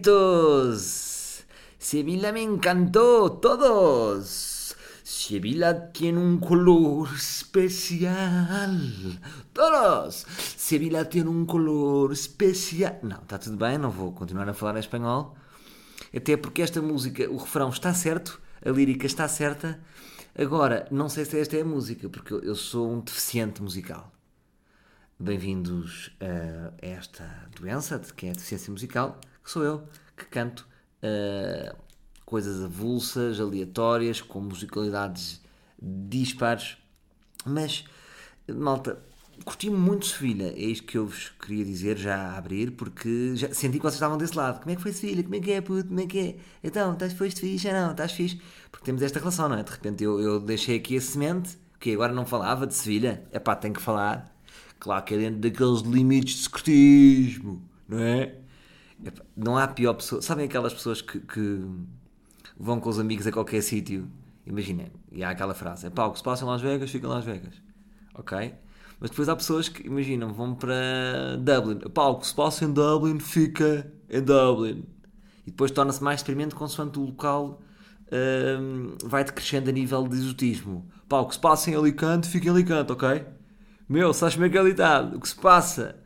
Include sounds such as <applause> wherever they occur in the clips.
libritos. Sevilla me encantó, todos. Sevilla tiene un color especial. Todos. Sevilla tiene um color especial. Não, está tudo bem, não vou continuar a falar em espanhol. Até porque esta música, o refrão está certo, a lírica está certa. Agora, não sei se esta é a música, porque eu- sou um deficiente musical. Bem-vindos a esta doença, que é a deficiência musical, que sou eu, que canto eh, coisas avulsas, aleatórias, com musicalidades dispares. Mas, malta, curti muito Sevilha, é isto que eu vos queria dizer já a abrir, porque já senti que vocês estavam desse lado. Como é que foi Sevilha? Como é que é, puto? Como é que é? Então, estás foste fixe? Ah, não, estás fixe? Porque temos esta relação, não é? De repente eu, eu deixei aqui a semente, que agora não falava de Sevilha. É pá, tenho que falar. Claro que é dentro daqueles limites de secretismo, não é? Não há pior pessoa. Sabem aquelas pessoas que, que vão com os amigos a qualquer sítio? Imaginem, e há aquela frase: é pá, o que se passa em Las Vegas, fica em Las Vegas. Ok? Mas depois há pessoas que, imaginam, vão para Dublin. Pá, o que se passa em Dublin, fica em Dublin. E depois torna-se mais experimento consoante o local hum, vai decrescendo a nível de exotismo. Pá, o que se passa em Alicante, fica em Alicante, ok? Meu, sabes como é que é? O que se passa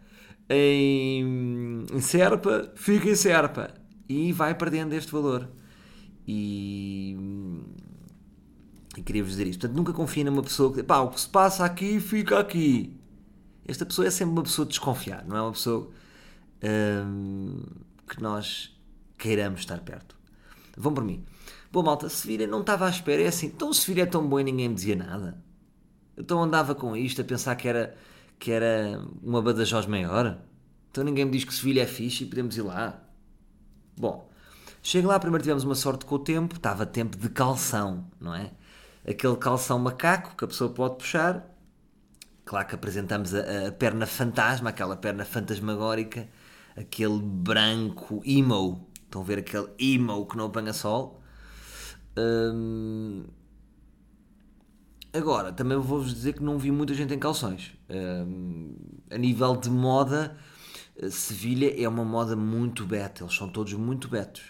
em, em Serpa, fica em Serpa. E vai perdendo este valor. E, e queria-vos dizer isto. Portanto, nunca confiem numa pessoa que pá, o que se passa aqui, fica aqui. Esta pessoa é sempre uma pessoa de desconfiar, não é uma pessoa hum, que nós queiramos estar perto. Vão por mim. Bom, malta, Sevilha não estava à espera. É assim, então Sevilha é tão bom e ninguém me dizia nada. Então andava com isto a pensar que era, que era uma Badajoz maior. Então ninguém me diz que Sevilha é fixe e podemos ir lá. Bom, chego lá, primeiro tivemos uma sorte com o tempo, estava tempo de calção, não é? Aquele calção macaco que a pessoa pode puxar. Claro que apresentamos a, a perna fantasma, aquela perna fantasmagórica, aquele branco emo. Estão a ver aquele emo que não apanha sol? Hum, Agora, também vou-vos dizer que não vi muita gente em calções. A nível de moda, eh, Sevilha é uma moda muito beta. Eles são todos muito betos.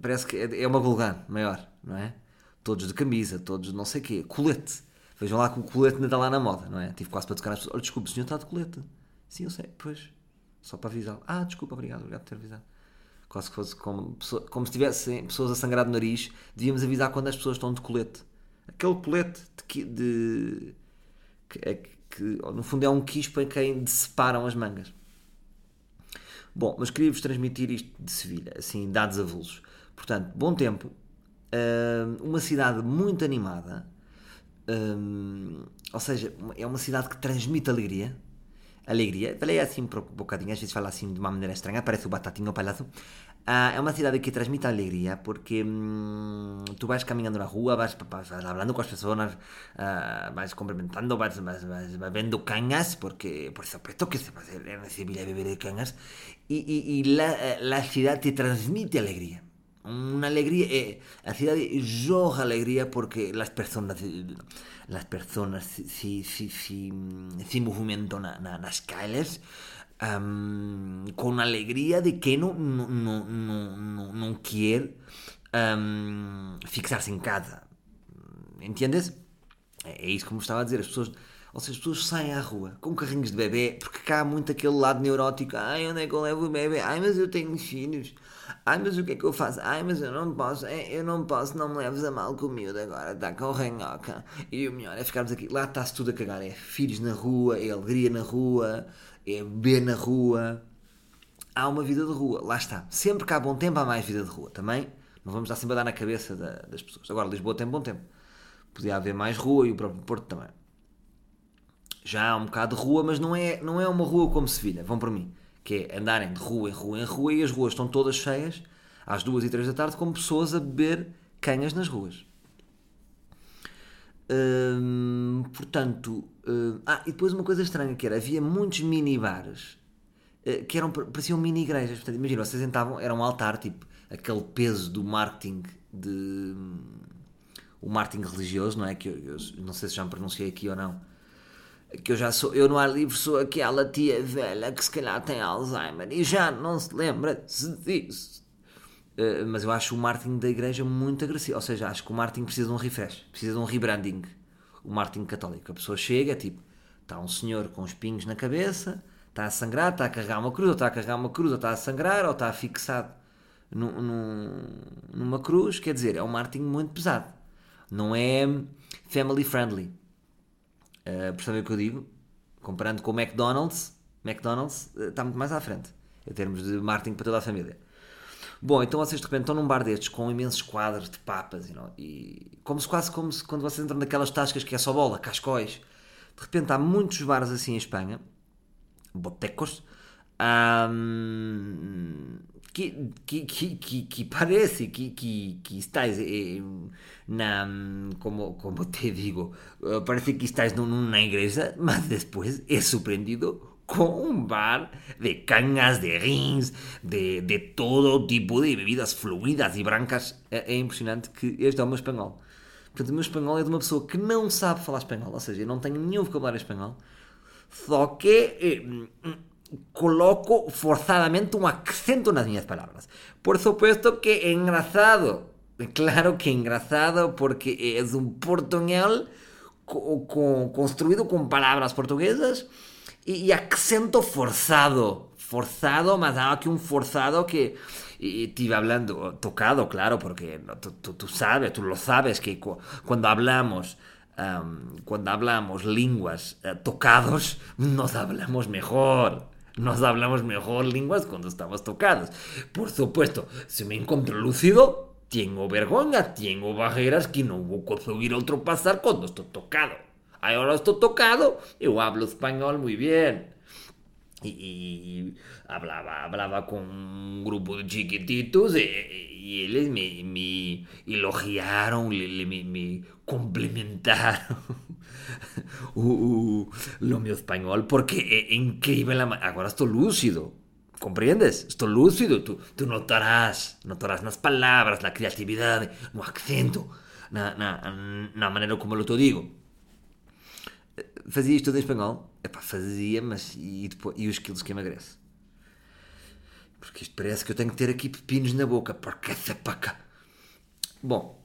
Parece que é é uma vulgar maior, não é? Todos de camisa, todos não sei o quê. Colete. Vejam lá que o colete ainda está lá na moda, não é? Tive quase para tocar as pessoas. Olha, desculpa, o senhor está de colete. Sim, eu sei. Pois. Só para avisar. Ah, desculpa, obrigado. Obrigado por ter avisado. Quase que fosse como, como se tivessem pessoas a sangrar do nariz. Devíamos avisar quando as pessoas estão de colete. Aquele colete de, de que, é que- no fundo é um quispo em quem separam as mangas. Bom, mas queria-vos transmitir isto de Sevilha, assim, dados avulsos. Portanto, bom tempo, hum, uma cidade muito animada, hum, ou seja, é uma cidade que transmite alegria. Alegria, falei assim um bocadinho, às vezes falo assim de uma maneira estranha, parece o Batatinho Palhaço. Ah, é uma cidade que transmite alegria porque hum, tu vais caminhando na rua, vas, vas falando com as pessoas, ah, vais cumprimentando, vas, vas, vas, vas vendo cañas, porque por supuesto que se puede en Sevilla beber cañas, y, y, y la, la ciudad te transmite alegría. Una alegría, eh, la ciudad jorra alegría porque las personas, eh, las personas si, si, si, si, si movimentan na, na, calles am, con alegría de que não, não, não, não, não quer am, fixar-se em casa. Entendes? É isso me estava a dizer. As pessoas, ou seja, as pessoas saem à rua com carrinhos de bebê porque cá há muito aquele lado neurótico. Ai, onde é que eu levo o bebê? Ai, mas eu tenho filhos. Ai, mas o que é que eu faço? Ai, mas eu não posso. Eu não posso, não me leves a mal com o miúdo agora. Está com ranhoca. E o melhor é ficarmos aqui. Lá está-se tudo a cagar. É filhos na rua, é alegria na rua, é beber na rua. Há uma vida de rua. Lá está. Sempre que há bom tempo, há mais vida de rua. Também não vamos dar sempre a dar na cabeça da- das pessoas. Agora, Lisboa tem bom tempo. Podia haver mais rua e o próprio Porto também. Já há um bocado de rua, mas não é, não é uma rua como Sevilha, vão para mim. Que é andarem de rua em rua em rua e as ruas estão todas cheias. às duas e três da tarde com pessoas a beber canhas nas ruas. Hum, portanto, hum, ah, e depois uma coisa estranha que era, havia muitos minibares uh, que eram, pareciam mini igrejas. Portanto, imagina, vocês entravam, era um altar, tipo, aquele peso do marketing de hum, o marketing religioso, não é? Que eu, eu, não sei se já me pronunciei aqui ou não. Que eu já sou, eu no ar livre sou aquela tia velha que se calhar tem Alzheimer e já não se lembra disso. Uh, mas eu acho o marketing da igreja muito agressivo. Ou seja, acho que o marketing precisa de um refresh, precisa de um rebranding. O marketing católico. A pessoa chega, tipo, está um senhor com os pingos na cabeça, está a sangrar, está a carregar uma cruz, ou está a carregar uma cruz, ou está a sangrar, ou está fixado num, num, numa cruz. Quer dizer, é um marketing muito pesado não é family friendly. Uh, percebem o que eu digo? Comparando com o McDonald's, McDonald's está muito mais à frente em termos de marketing para toda a família. Bom, então vocês de repente estão num bar destes com imensos quadros de papas you know, e como se quase como se quando vocês entram naquelas tascas que é só bola, cascóis. De repente há muitos bares assim em Espanha, botecos, um, que, que, que, que, parece que, que, que estás eh, na, como, como te digo, eh, parece que estás numa igreja, mas depois é surpreendido com um bar de canhas, de rins, de, de todo tipo de bebidas fluidas e brancas. É, é impressionante que este é o meu espanhol. Portanto, o meu espanhol é de uma pessoa que não sabe falar espanhol, ou seja, eu não tenho nenhum vocabulário espanhol, só que eh, coloco forzadamente un acento nas miñas palabras. Por supuesto que é engraçado, claro que é engraçado porque é un portugués co, co, construído con palabras portuguesas e, e acento forzado, forzado, mas nada que un forzado que y te iba hablando, tocado, claro, porque tú, sabes, tú lo sabes que cu cuando hablamos cuando hablamos lenguas uh, tocados, nos hablamos mejor. Nos hablamos mejor lenguas cuando estamos tocados. Por supuesto, si me encuentro lúcido, tengo vergüenza, tengo barreras que no voy a conseguir ultrapasar cuando estoy tocado. Ahora estoy tocado, yo hablo español muy bien. Y, y, hablaba, hablaba con un grupo de chiquititos y, y ellos me, me elogiaron, me, me complementaron o, o, o meu espanhol porque é incrível agora estou lúcido compreendes? Estou lúcido tu, tu notarás notarás nas palavras na criatividade no acento na, na, na maneira como eu te digo fazia isto tudo em espanhol? Epá, fazia, mas e, depois, e os quilos que emagrece? Porque isto parece que eu tenho que ter aqui pepinos na boca. Porque essa paca. Bom,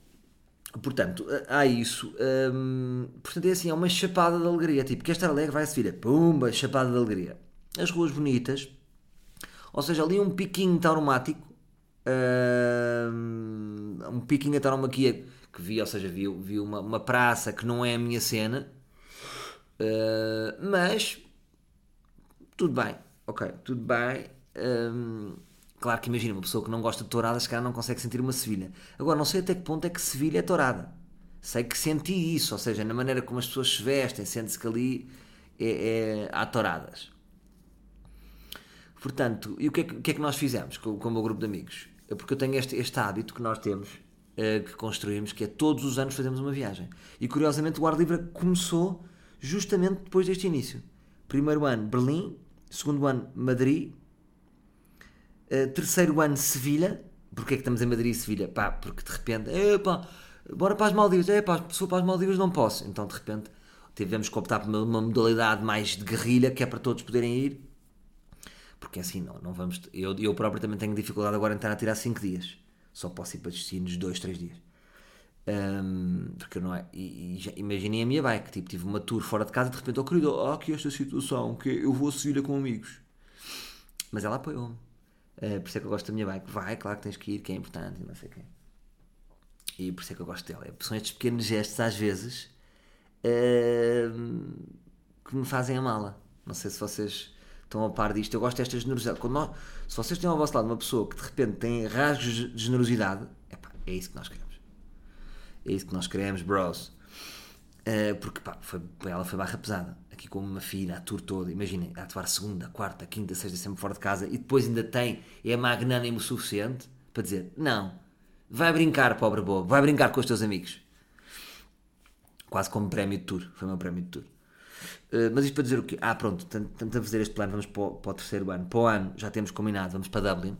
Portanto, há isso. Hum, portanto, é assim, é uma chapada de alegria. Tipo, quer estar alegre, vai a Sevilha. Pumba, chapada de alegria. As ruas bonitas. Ou seja, ali um piquinho tauromático. Hum, um piquinho a que vi, ou seja, vi, vi uma, uma praça que não é a minha cena. Uh, mas, tudo bem. Ok, tudo bem. Um, Claro que imagina, uma pessoa que não gosta de touradas, se calhar não consegue sentir uma Sevilha. Agora, não sei até que ponto é que Sevilha é tourada. Sei que senti isso, ou seja, na maneira como as pessoas se vestem, sente-se que ali é, é, há touradas. Portanto, e o que é que, que, é que nós fizemos com, com o meu grupo de amigos? É porque eu tenho este, este hábito que nós temos, uh, que construímos, que é todos os anos fazemos uma viagem. E curiosamente o ar livre começou justamente depois deste início. Primeiro ano, Berlim. Segundo ano, Madrid Uh, terceiro ano, Sevilha. Porquê é que estamos em Madrid e Sevilha? Pá, porque de repente, epá, bora para as Maldivas. Epá, se for para as Maldivas não posso. Então de repente tivemos que optar por uma, uma modalidade mais de guerrilha, que é para todos poderem ir. Porque assim, não, não vamos. Eu, eu próprio também tenho dificuldade agora em estar a tirar 5 dias. Só posso ir para destinos 2, 3 dias. Um, porque não é. E, e imaginei a minha bike, tipo, tive uma tour fora de casa de repente, oh querido, há aqui esta situação que eu vou a Sevilha com amigos. Mas ela apoiou-me. Uh, por isso é que eu gosto da minha bike. Vai, claro que tens que ir, que é importante, e não sei o quê. E por isso é que eu gosto dela. São estes pequenos gestos, às vezes, uh, que me fazem a mala. Não sei se vocês estão a par disto. Eu gosto desta generosidade. Quando nós, se vocês têm ao vosso lado uma pessoa que de repente tem rasgos de generosidade, é isso que nós queremos. É isso que nós queremos, bros. Uh, porque pá, foi, ela foi barra pesada aqui com uma filha, a tour toda, imaginem, a atuar segunda, quarta, quinta, sexta, sempre fora de casa, e depois ainda tem, é magnânimo o suficiente, para dizer: Não, vai brincar, pobre bobo, vai brincar com os teus amigos. Quase como prémio de tour, foi o meu prémio de tour. Uh, mas isto para dizer o quê? Ah, pronto, estamos a fazer este plano, vamos para o, para o, terceiro ano. Para o ano já temos combinado, vamos para Dublin.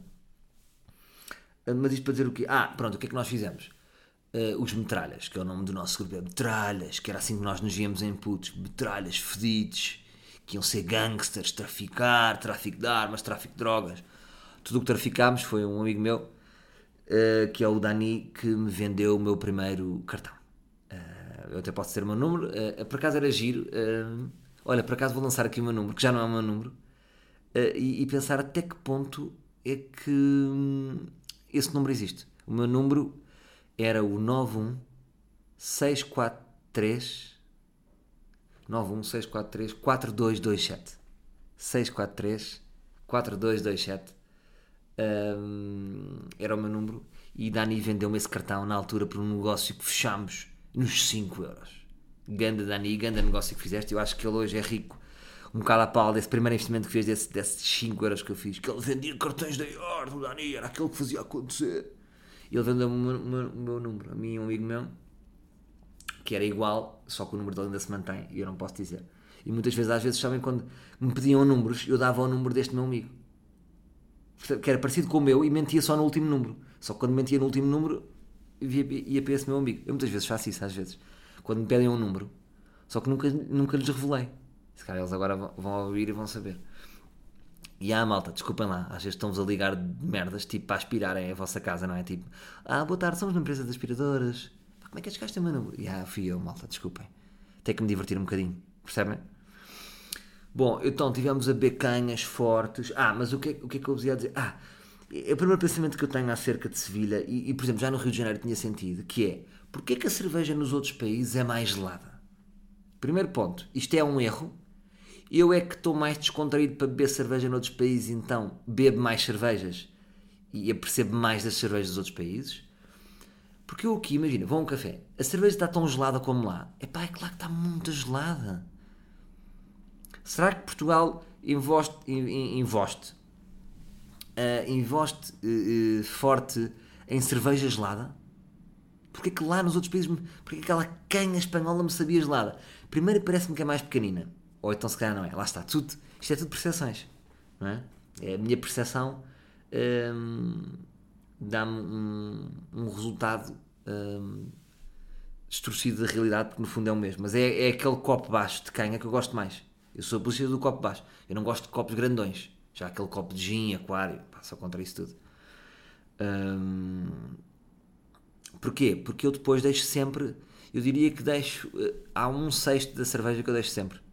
Uh, mas isto para dizer o quê? Ah, pronto, o que é que nós fizemos? Uh, os metralhas, que é o nome do nosso grupo, é metralhas, que era assim que nós nos íamos em putos, metralhas fedidos, que iam ser gangsters, traficar, tráfico de armas, tráfico de drogas. Tudo o que traficámos foi um amigo meu, uh, que é o Dani, que me vendeu o meu primeiro cartão. Uh, eu até posso ter o meu número, por acaso era giro. olha, por acaso vou lançar aqui o meu número, que já não é o meu número, e, e, pensar até que ponto é que hum, esse número existe. O meu número era o 91643 91643 4227 643 4227 um, era o meu número e Dani vendeu-me esse cartão na altura por um negócio que fechámos nos 5 euros. Ganda Dani, ganda negócio que fizeste. Eu acho que ele hoje é rico um bocado a pau desse primeiro investimento que fez desse, desses 5 euros que eu fiz. Que ele vendia cartões da do Dani, era aquele que fazia acontecer ele vendeu-me o meu, meu número, a mim e um amigo meu, que era igual, só que o número dele ainda se mantém e eu não posso dizer. E muitas vezes, às vezes, sabem quando me pediam números, eu dava o número deste meu amigo. Que era parecido com o meu e mentia só no último número. Só que quando mentia no último número, ia, ia para esse meu amigo. Eu muitas vezes faço isso, às vezes. Quando me pedem um número, só que nunca, nunca lhes revelei. Se calhar eles agora vão ouvir e vão saber. E ah, malta, desculpem lá, às vezes estão-vos a ligar de merdas, tipo, para aspirarem a vossa casa, não é? Tipo, ah, boa tarde, somos uma empresa de aspiradoras. Como é que chegaste número? E ah, fui eu, malta, desculpem. Tenho que me divertir um bocadinho, percebem? Bom, então tivemos a becanhas fortes. Ah, mas o que, é, o que é que eu vos ia dizer? Ah, é o primeiro pensamento que eu tenho acerca de Sevilha, e, e por exemplo, já no Rio de Janeiro tinha sentido, que é, porquê que a cerveja nos outros países é mais gelada? Primeiro ponto, isto é um erro, eu é que estou mais descontraído para beber cerveja noutros países, então bebo mais cervejas e apercebo mais das cervejas dos outros países. Porque eu aqui, imagina, vou a um café, a cerveja está tão gelada como lá. É claro que está muito gelada. Será que Portugal invoste, invoste, uh, invoste uh, uh, forte em cerveja gelada? Porque é que lá nos outros países, porque é que aquela canha espanhola me sabia gelada? Primeiro parece-me que é mais pequenina. Ou então se calhar não é. Lá está, tudo, isto é tudo percepções. Não é? é a minha percepção hum, dá-me um, um, resultado hum, distorcido da realidade, porque no fundo é o mesmo. Mas é, é aquele copo baixo de canha que eu gosto mais. Eu sou a polícia do copo baixo. Eu não gosto de copos grandões. Já aquele copo de gin, aquário, só contra isso tudo. Hum, porquê? Porque eu depois deixo sempre, eu diria que deixo, eh, há um sexto da cerveja que eu deixo sempre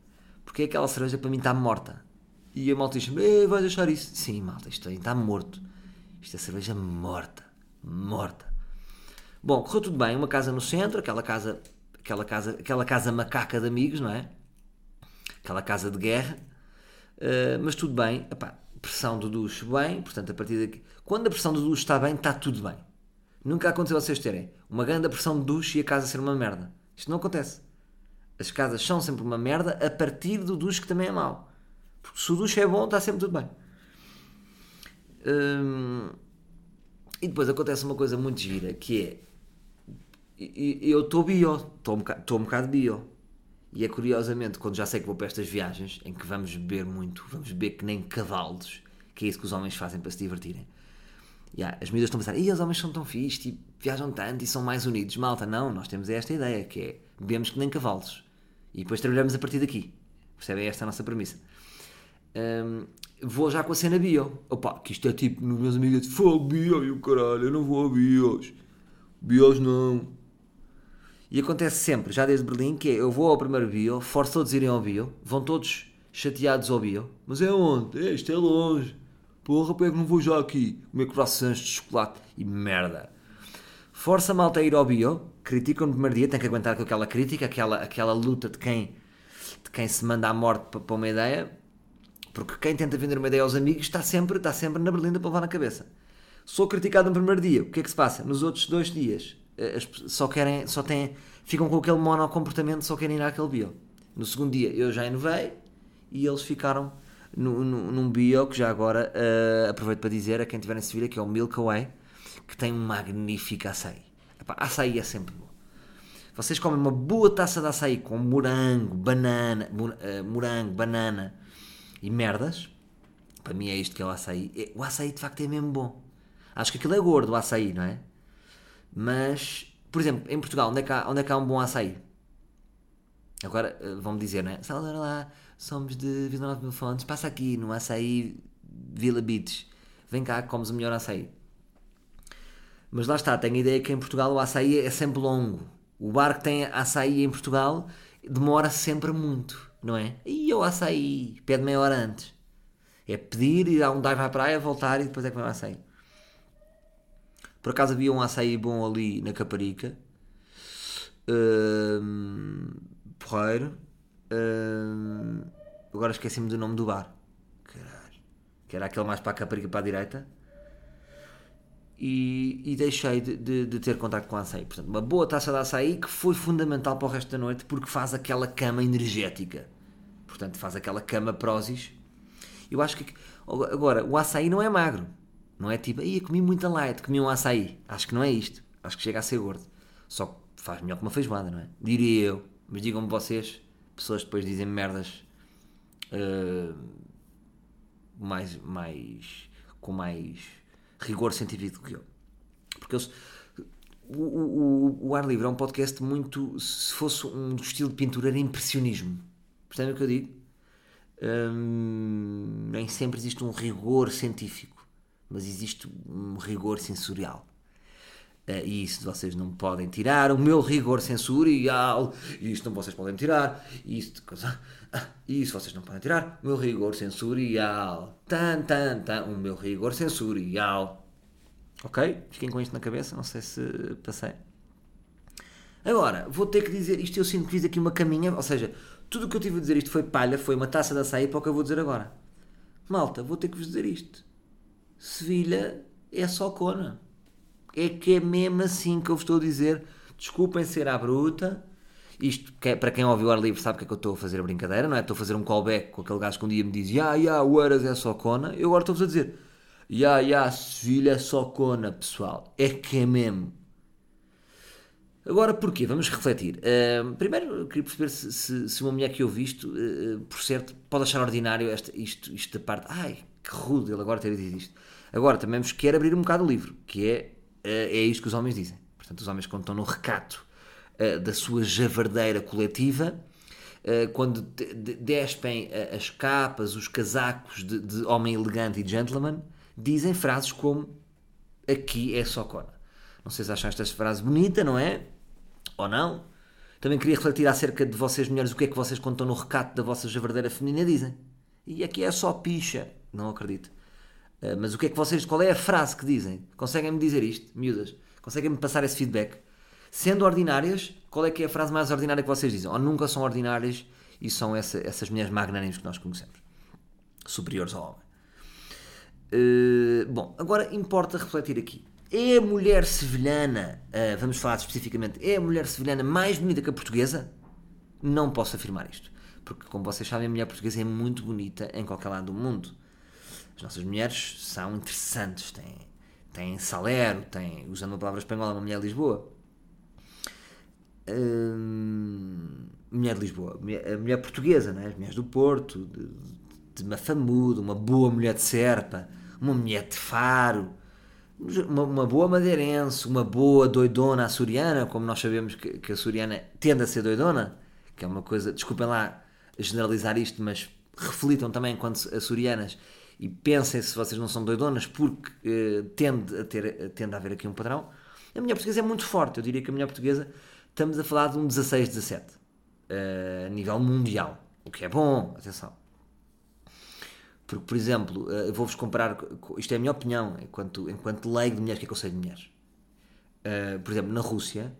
porque aquela cerveja para mim está morta. E a malta diz: vais deixar isso? Sim, malta, isto está morto. Isto é cerveja morta. Morta. Bom, correu tudo bem. Uma casa no centro, aquela casa, aquela casa, aquela casa macaca de amigos, não é? Aquela casa de guerra. Uh, mas tudo bem. Epá, pressão do duche bem, portanto, a partir daqui. Quando a pressão do duche está bem, está tudo bem. Nunca aconteceu vocês terem uma grande pressão de duche e a casa ser uma merda. Isto não acontece. As casas são sempre uma merda a partir do duche que também é mau. Porque se o duche é bom, está sempre tudo bem. Hum, e depois acontece uma coisa muito gira que é eu estou bio, estou um, bocado, bio. E é curiosamente, quando já sei que vou para estas viagens em que vamos beber muito, vamos beber que nem cavalos, que é isso que os homens fazem para se divertirem. Yeah, as medidas estão a pensar, e os homens são tão fixos, e viajam tanto e são mais unidos. Malta, não, nós temos esta ideia, que é bebemos que nem cavalos. E depois trabalhamos a partir daqui. Percebem? Esta é a nossa premissa. Um, vou já com a cena bio. Opa, que isto é tipo, meus amigos, fogo bio, e o caralho, eu não vou a bios. Bios não. E acontece sempre, já desde Berlim, que é, eu vou ao primeiro bio, forço todos a irem ao bio, vão todos chateados ao bio. Mas é onde? É, isto é longe. Porra, porque é não vou já aqui comer croissants de chocolate e merda? Força a malta a ir ao bio, criticam no primeiro dia, tem que aguentar com aquela crítica, aquela, aquela luta de quem, de quem se manda à morte para, para uma ideia, porque quem tenta vender uma ideia aos amigos está sempre, está sempre na berlinda para levar na cabeça. Sou criticado no primeiro dia, o que é que se passa? Nos outros dois dias, eh, só querem, só têm, ficam com aquele monocomportamento, só querem ir àquele bio. No segundo dia eu já inovei e eles ficaram no, no, num bio que já agora uh, aproveito para dizer a quem estiver em Sevilha que é o Milk Away que tem um magnífico açaí. Epá, açaí é sempre bom. Vocês comem uma boa taça de açaí com morango, banana, uh, morango, banana e merdas. Para mim é isto que é o açaí. É, o açaí de facto é mesmo bom. Acho que aquilo é gordo, o açaí, não é? Mas, por exemplo, em Portugal, onde é que há, onde é que há um bom açaí? Agora uh, vão-me dizer, não é? Salvador lá, somos de Vila Nova Mil Fontes, passa aqui no açaí Vila Beach. Vem cá, comes o melhor açaí. Mas lá está, tenho a ideia que em Portugal o açaí é sempre longo. O bar que tem açaí em Portugal demora sempre muito, não é? E o açaí, pede meia hora antes. É pedir, ir dar um dive à praia, voltar e depois é comer o açaí. Por acaso havia um açaí bom ali na Caparica. Um, porreiro. Um, agora esqueci-me do nome do bar. Caralho. Que era aquele mais para a Caparica para a direita e, e deixei de, de, de, ter contato com a açaí. Portanto, uma boa taça de açaí que foi fundamental para o resto da noite porque faz aquela cama energética. Portanto, faz aquela cama prósis. Eu acho que. Agora, o açaí não é magro. Não é tipo, aí comi muita light, comi um açaí. Acho que não é isto. Acho que chega a ser gordo. Só que faz melhor que uma feijoada, não é? Diria eu. Mas digam-me vocês, pessoas depois dizem merdas uh, mais, mais. com mais rigor científico do que eu. Porque eles, o, o, o, Ar Livre é um podcast muito. Se fosse um estilo de pintura, era impressionismo. Percebem o que eu digo? Hum, nem sempre existe um rigor científico, mas existe um rigor sensorial. Uh, e isso vocês não podem tirar. O meu rigor sensorial, isto não vocês podem tirar. Isto, <laughs> isso vocês não podem tirar. O meu rigor sensorial. Tan, tan, tan. O meu rigor sensorial. Ok? Fiquem com isto na cabeça. Não sei se passei. Agora, vou ter que dizer isto. Eu sinto que fiz aqui uma caminha. Ou seja, tudo o que eu tive a dizer isto foi palha. Foi uma taça de açaí para o que eu vou dizer agora. Malta, vou ter que vos dizer isto. Sevilha é só cona é que é mesmo assim que eu vos estou a dizer. Desculpem ser à bruta. Isto, é, para quem ouviu o ar livre, sabe que é que eu estou a fazer a brincadeira, não é? Estou a fazer um callback com aquele gajo que um dia me diz: Ya, ya, o Aras é só cona. Eu agora estou-vos a dizer: Ya, ya, Sevilha é só cona, pessoal. É que é mesmo. Agora, porquê? Vamos refletir. Uh, primeiro, queria perceber se, se, se, uma mulher que eu visto, uh, por certo, pode achar ordinário esta, isto, isto da parte. Ai, que rude ele agora ter dito isto. Agora, também vos quero abrir um bocado o livro, que é é isto que os homens dizem. Portanto, os homens, quando estão no recato uh, da sua javardeira coletiva, uh, quando despem uh, as capas, os casacos de, de, homem elegante e gentleman, dizem frases como aqui é só cona. Não sei se acham esta frase bonita, não é? Ou não? Também queria refletir acerca de vocês mulheres, o que é que vocês, quando estão no recato da vossa javardeira feminina, dizem. E aqui é só picha. Não acredito. Eh, mas o que é que vocês, qual é a frase que dizem? Conseguem-me dizer isto, miúdas? Conseguem-me passar esse feedback? Sendo ordinárias, qual é que é a frase mais ordinária que vocês dizem? Ou nunca são ordinárias e são essa, essas mulheres magnânimas que nós conhecemos, superiores ao homem. Uh, bom, agora importa refletir aqui. É a mulher sevilhana, uh, vamos falar especificamente, é a mulher sevilhana mais bonita que a portuguesa? Não posso afirmar isto. Porque, como vocês sabem, a mulher portuguesa é muito bonita em qualquer lado do mundo. As nossas mulheres são interessantes, têm, têm salero, têm, usando uma palavra espanhola, uma mulher de Lisboa. Hum, mulher de Lisboa, mulher, a mulher portuguesa, né? as mulheres do Porto, de, de Mafamudo, uma boa mulher de Serpa, uma mulher de Faro, uma, uma, boa madeirense, uma boa doidona açoriana, como nós sabemos que, que a açoriana tende a ser doidona, que é uma coisa, desculpem lá generalizar isto, mas reflitam também quando açorianas e pensem se vocês não são doidonas, porque uh, tende, a ter, tende a haver aqui um padrão. A mulher portuguesa é muito forte, eu diria que a mulher portuguesa estamos a falar de um 16, 17 uh, a nível mundial, o que é bom, atenção. Porque, por exemplo, uh, vou-vos comparar, isto é a minha opinião, enquanto, enquanto leigo de mulheres, o que é que eu sei de mulheres? Uh, por exemplo, na Rússia,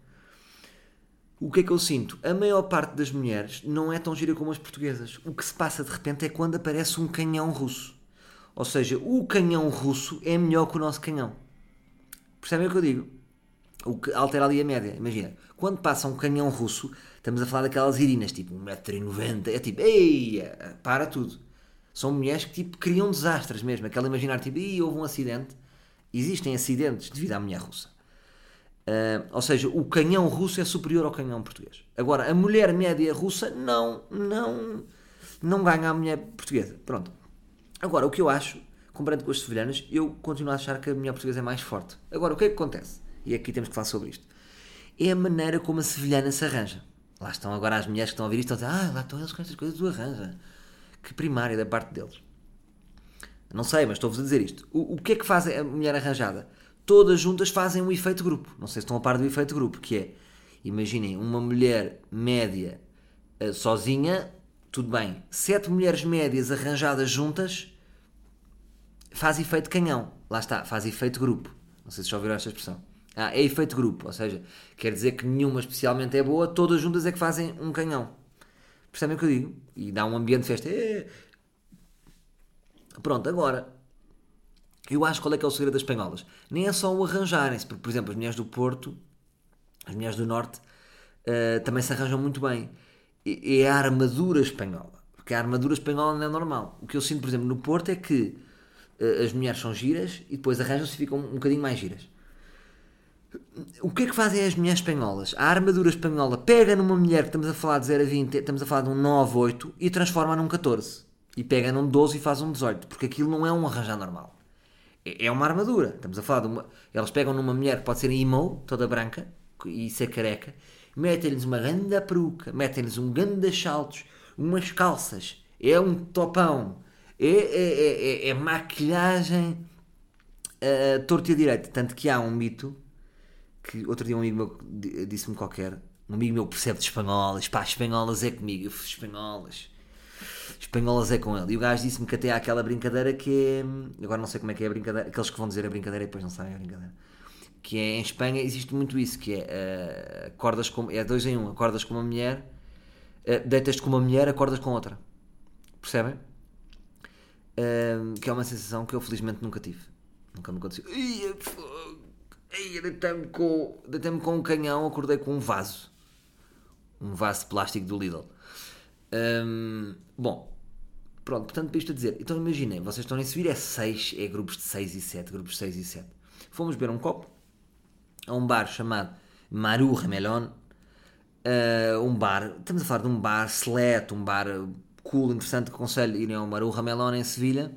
o que é que eu sinto? A maior parte das mulheres não é tão gira como as portuguesas. O que se passa de repente é quando aparece um canhão russo. Ou seja, o canhão russo é melhor que o nosso canhão. Percebem o que eu digo? O que altera ali a média. Imagina, quando passa um canhão russo, estamos a falar daquelas irinas, tipo 1,90m, é tipo, ei, para tudo. São mulheres que tipo criam desastres mesmo. Aquela imaginar, tipo, Ih, houve um acidente. Existem acidentes devido à mulher russa. Uh, ou seja, o canhão russo é superior ao canhão português. Agora, a mulher média russa não, não, não ganha a mulher portuguesa. Pronto. Agora, o que eu acho, comparando com as sevilhanas, eu continuo a achar que a mulher portuguesa é mais forte. Agora, o que é que acontece? E aqui temos que falar sobre isto. É a maneira como a sevilhana se arranja. Lá estão agora as mulheres que estão a ouvir isto estão a dizer, ah, lá estão eles com estas coisas do arranja. Que primária da parte deles. Não sei, mas estou-vos a dizer isto. O, o que é que faz a mulher arranjada? todas juntas fazem um efeito grupo. Não sei se estão a par do efeito grupo, que é, imaginem, uma mulher média uh, sozinha, tudo bem. Sete mulheres médias arranjadas juntas faz efeito canhão. Lá está, faz efeito grupo. Não sei se já ouviram esta expressão. Ah, é efeito grupo, ou seja, quer dizer que nenhuma especialmente é boa, todas juntas é que fazem um canhão. Percebem o que eu digo? E dá um ambiente de festa. É... Pronto, agora, eu acho qual é que é o segredo das espanholas. Nem é só o arranjarem-se, porque, por exemplo, as mulheres do Porto, as mulheres do Norte, uh, também se arranjam muito bem. É a armadura espanhola. Porque a armadura espanhola não é normal. O que eu sinto, por exemplo, no Porto é que as mulheres são giras e depois arranjam-se e ficam um bocadinho mais giras. O que é que fazem as mulheres espanholas? A armadura espanhola pega numa mulher que estamos a falar de 0 a 20, estamos a falar de um 9, 8 e transforma num 14. E pega num 12 e faz um 18. Porque aquilo não é um arranjar normal é uma armadura. Estamos a falar de uma. Eles pegam numa mulher que pode ser emo, toda branca, e ser careca, metem-lhes uma grande peruca, metem-lhes um grande saltos, umas calças, é um topão, é, é, é, é maquilhagem uh, torta e direita. Tanto que há um mito que outro dia um amigo meu disse-me qualquer. Um amigo meu percebe de espanholas, pá, espanholas é comigo, eu espanholas espanholas é com ele. E o gajo disse-me que até há aquela brincadeira que é. Agora não sei como é que é a brincadeira. Aqueles que vão dizer a brincadeira e depois não sabem a brincadeira. Que é em Espanha existe muito isso, que é uh, acordas com. É dois em um, acordas com uma mulher, uh, deitas-te com uma mulher, acordas com outra. Percebem? Uh, que é uma sensação que eu felizmente nunca tive. Nunca me aconteceu. Deitei-me com, deitei com um canhão, acordei com um vaso. Um vaso de plástico do Lidl. Um, bom, Pronto, portanto, para isto a dizer, então imaginem, vocês estão em Sevilha, é 6, é grupos de 6 e 7, grupos de 6 e 7. Fomos beber um copo a um bar chamado Maru Ramelon, uh, um bar, estamos a falar de um bar select, um bar cool, interessante, que aconselho irem ao Maru Ramelon em Sevilha,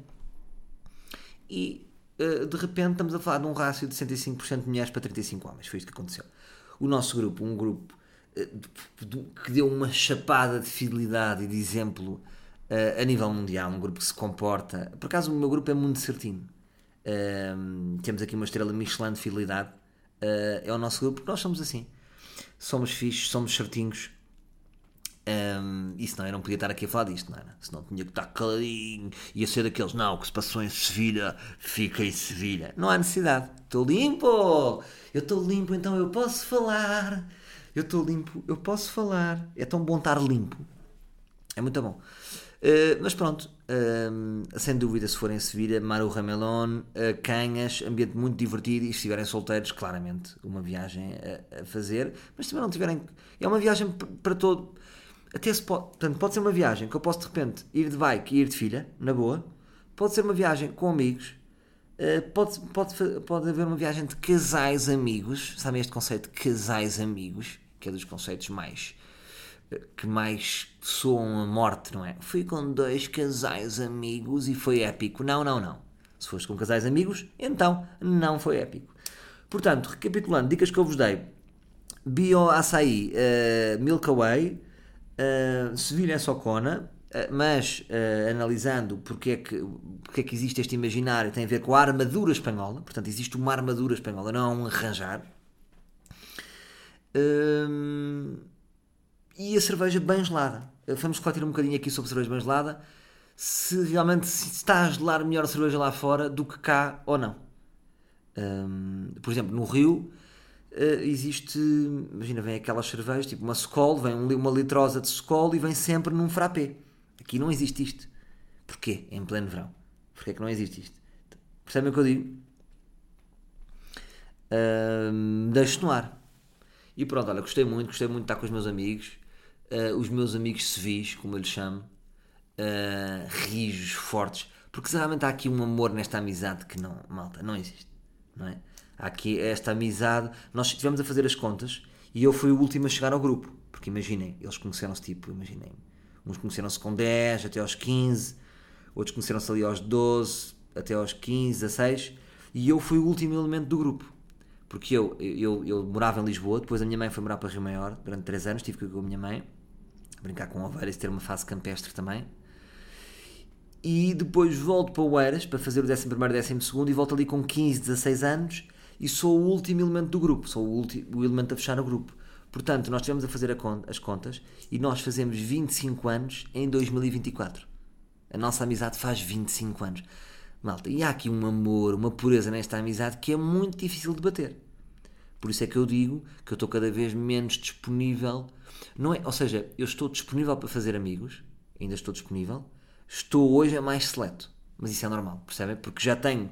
e uh, de repente estamos a falar de um rácio de 65% de mulheres para 35 homens, foi isto que aconteceu. O nosso grupo, um grupo uh, que deu uma chapada de fidelidade e de exemplo uh, a nível mundial, um grupo que se comporta. Por acaso, o meu grupo é muito certinho. Uh, temos aqui uma estrela Michelin de fidelidade. É o nosso grupo, nós somos assim. Somos fixos, somos certinhos. Um, isso não, eu não podia estar aqui a falar disto, não era? Senão tinha que estar caladinho. Ia ser daqueles, não, o que se passou em Sevilha, fica em Sevilha. Não há necessidade. Estou limpo! Eu estou limpo, então eu posso falar. Eu estou limpo, eu posso falar. É tão bom estar limpo. É muito bom. Eh, mas pronto, uh, sem dúvida, se forem Sevilha, Maru Ramelon, uh, Canhas, ambiente muito divertido e se estiverem solteiros, claramente, uma viagem a, a, fazer. Mas se não tiverem. É uma viagem para todo. Até se pode. Portanto, pode ser uma viagem que eu posso de repente ir de bike e ir de filha, na boa. Pode ser uma viagem com amigos. pode, pode, pode haver uma viagem de casais amigos. Sabem este conceito de casais amigos? Que é dos conceitos mais que mais soam a morte, não é? Fui com dois casais amigos e foi épico. Não, não, não. Se foste com casais amigos, então não foi épico. Portanto, recapitulando, dicas que eu vos dei: Bio Açaí, uh, Milk Away, uh, Sevilha Socona, uh, mas uh, analisando porque é, que, porque é que existe este imaginário, tem a ver com a armadura espanhola. Portanto, existe uma armadura espanhola, não é um arranjar. Uh, e a cerveja bem gelada. Vamos refletir um bocadinho aqui sobre a cerveja bem gelada. Se realmente se está a gelar melhor a cerveja lá fora do que cá ou não. Um, por exemplo, no Rio uh, existe, imagina, vem aquelas cervejas, tipo uma Skol, vem uma litrosa de Skol e vem sempre num frappé. Aqui não existe isto. Porquê? Em pleno verão. Porquê que não existe isto? Percebem o que eu digo? Um, Deixo no ar. E pronto, olha, gostei muito, gostei muito de estar com os meus amigos uh, os meus amigos civis, como eu lhes chamo, uh, rijos, fortes, porque realmente há aqui um amor nesta amizade que não, malta, não existe. não é? Há aqui esta amizade. Nós estivemos a fazer as contas e eu fui o último a chegar ao grupo. Porque imaginem, eles conheceram-se tipo, imaginem, uns conheceram-se com 10 até aos 15, outros conheceram-se ali aos 12 até aos 15, 16, e eu fui o último elemento do grupo. Porque eu, eu, eu morava em Lisboa, depois a minha mãe foi morar para Rio Maior durante 3 anos, tive que ir com a minha mãe, brincar com ovelhas, ter uma fase campestre também. E depois volto para Oeiras para fazer o 11 e 12 e volto ali com 15, 16 anos e sou o último elemento do grupo, sou o, último, o elemento a fechar o grupo. Portanto, nós estivemos a fazer a as contas e nós fazemos 25 anos em 2024. A nossa amizade faz 25 anos. Malta, e há aqui um amor, uma pureza nesta amizade que é muito difícil de bater. Por isso é que eu digo que eu estou cada vez menos disponível. Não é, ou seja, eu estou disponível para fazer amigos, ainda estou disponível. Estou hoje a mais seleto, mas isso é normal, percebem? Porque já tenho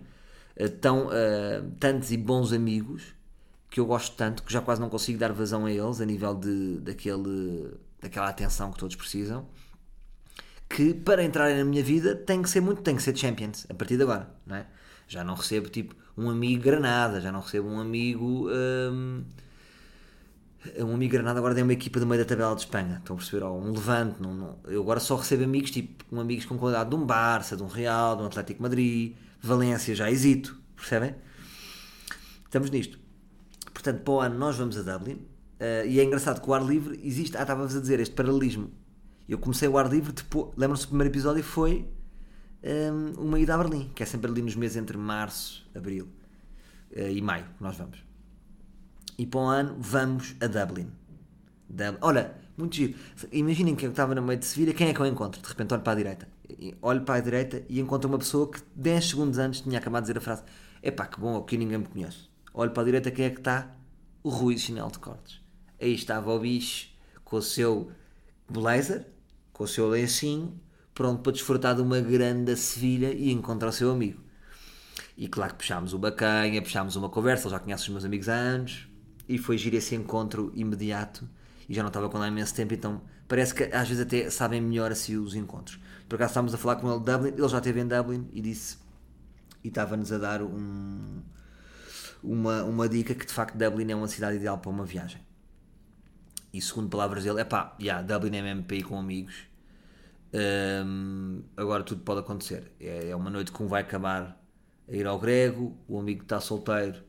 tão, uh, tantos e bons amigos que eu gosto tanto que já quase não consigo dar vazão a eles a nível de, daquele, daquela atenção que todos precisam que para entrarem na minha vida tem que ser muito, tem que ser Champions a partir de agora, não é? Já não recebo tipo um amigo Granada, já não recebo um amigo um, um amigo Granada agora tem uma equipa do meio da tabela de Espanha, estão a perceber? Ou um Levante, não, não, eu agora só recebo amigos tipo um amigos com qualidade de um Barça, de um Real, de um Atlético Madrid, Valência, já hesito, percebem? Estamos nisto. Portanto, para o ano nós vamos a Dublin. Uh, e é engraçado que o ar livre existe. Ah, estava-vos a dizer este paralelismo. Eu comecei o ar livre depois. Lembram-se do primeiro episódio foi um, uma ida a Berlim, que é sempre ali nos meses entre março, abril uh, e maio nós vamos. E para o ano vamos a Dublin. Dublin. Olha, muito giro. Imaginem que eu estava no meio de Sevilha, quem é que eu encontro? De repente olho para a direita. Olho para a direita e encontro uma pessoa que 10 segundos antes tinha acabado de dizer a frase: Epá, que bom, aqui ninguém me conhece. Olho para a direita, quem é que está? O Rui Chinelo de Cortes. Aí estava o bicho com o seu blazer, com o seu lencinho, pronto para desfrutar de uma grande Sevilha e encontrar o seu amigo. E claro que puxámos o bacanha, puxámos uma conversa, ele já conhece os meus amigos há anos, e foi giro esse encontro imediato, e já não estava com ele há imenso tempo, então parece que às vezes até sabem melhor assim os encontros. Por acaso estávamos a falar com ele de Dublin, ele já esteve em Dublin e disse, e estava-nos a dar um, uma, uma dica que de facto Dublin é uma cidade ideal para uma viagem. E segundo palavras dele, é pá, yeah, Dublin é mesmo com amigos. Um, agora tudo pode acontecer. É, é uma noite que um vai acabar a ir ao grego, o amigo que está solteiro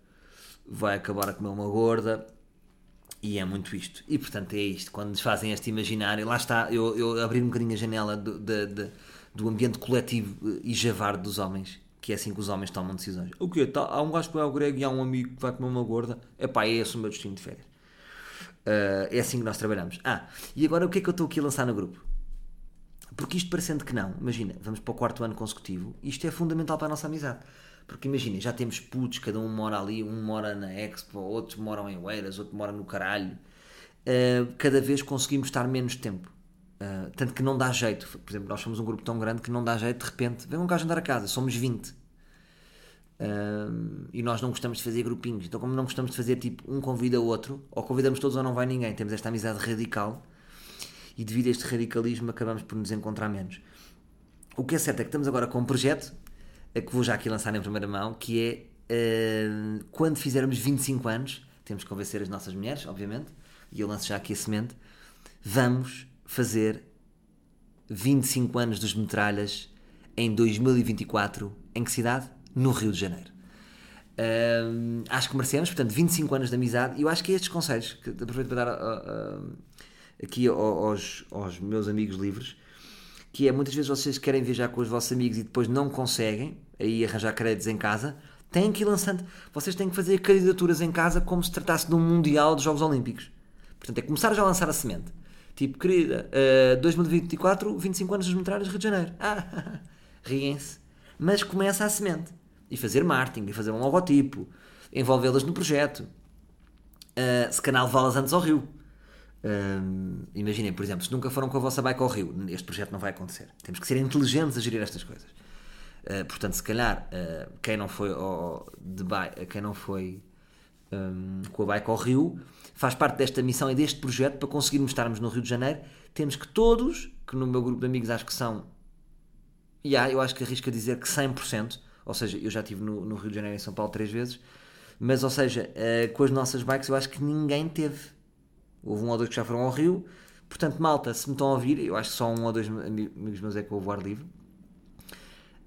vai acabar a comer uma gorda. E é muito isto. E portanto é isto. Quando nos fazem este imaginário, lá está, eu, eu um bocadinho a janela do, de, de, do ambiente coletivo e javardo dos homens que é assim que os homens tomam decisões. O quê? Tá, há um gajo que vai ao grego e há um amigo que vai comer uma gorda. Epá, é esse o meu destino de férias. Uh, é assim que nós trabalhamos. Ah, e agora o que é que eu estou aqui a lançar no grupo? Porque isto parecendo que não, imagina, vamos para o quarto ano consecutivo, isto é fundamental para a nossa amizade. Porque imagina, já temos putos, cada um mora ali, um mora na Expo, outros moram em Oeiras, outro mora no caralho. Uh, cada vez conseguimos estar menos tempo. Uh, tanto que não dá jeito. Por exemplo, nós somos um grupo tão grande que não dá jeito de repente. Vem um gajo andar a casa, somos 20. Uh, ah, e nós não gostamos de fazer grupinhos. Então, como não gostamos de fazer tipo um convida o outro, ou convidamos todos ou não vai ninguém, temos esta amizade radical e devido a este radicalismo acabamos por nos encontrar menos. O que é certo é que estamos agora com um projeto que vou já aqui lançar em primeira mão, que é uh, quando fizermos 25 anos, temos que convencer as nossas mulheres, obviamente, e eu lanço já aqui a semente, vamos fazer 25 anos dos Metralhas em 2024. Em que cidade? No Rio de Janeiro. Um, acho que merecemos, portanto, 25 anos de amizade. E eu acho que é estes conselhos que aproveito para dar uh, uh, aqui aos, aos meus amigos livres. Que é muitas vezes vocês querem viajar com os vossos amigos e depois não conseguem aí arranjar créditos em casa. Têm que ir lançando. Vocês têm que fazer candidaturas em casa como se tratasse de um Mundial de Jogos Olímpicos. Portanto, é começar já a lançar a semente. Tipo, querida, uh, 2024, 25 anos dos Metralhas, Rio de Janeiro. Ah, <laughs> riem-se. Mas começa a semente. E fazer marketing, e fazer um logotipo, envolvê-las no projeto. Uh, se canal levá-las antes ao Rio. Imaginem, por exemplo, se nunca foram com a vossa bike ao Rio, este projeto não vai acontecer. Temos que ser inteligentes a gerir estas coisas. Uh, portanto, se calhar, uh, quem não foi, ao, de bike, quem não foi um, com a bike ao Rio, faz parte desta missão e deste projeto para conseguirmos estarmos no Rio de Janeiro. Temos que todos, que no meu grupo de amigos acho que são, e yeah, eu acho que arrisco a dizer que 100%, ou seja, eu já estive no, no, Rio de Janeiro e em São Paulo três vezes, Mas, ou seja, uh, com as nossas bikes eu acho que ninguém teve. Houve um ou dois que já foram ao Rio. Portanto, malta, se me estão a ouvir, eu acho que só um ou dois amigos meus é que houve ar livre.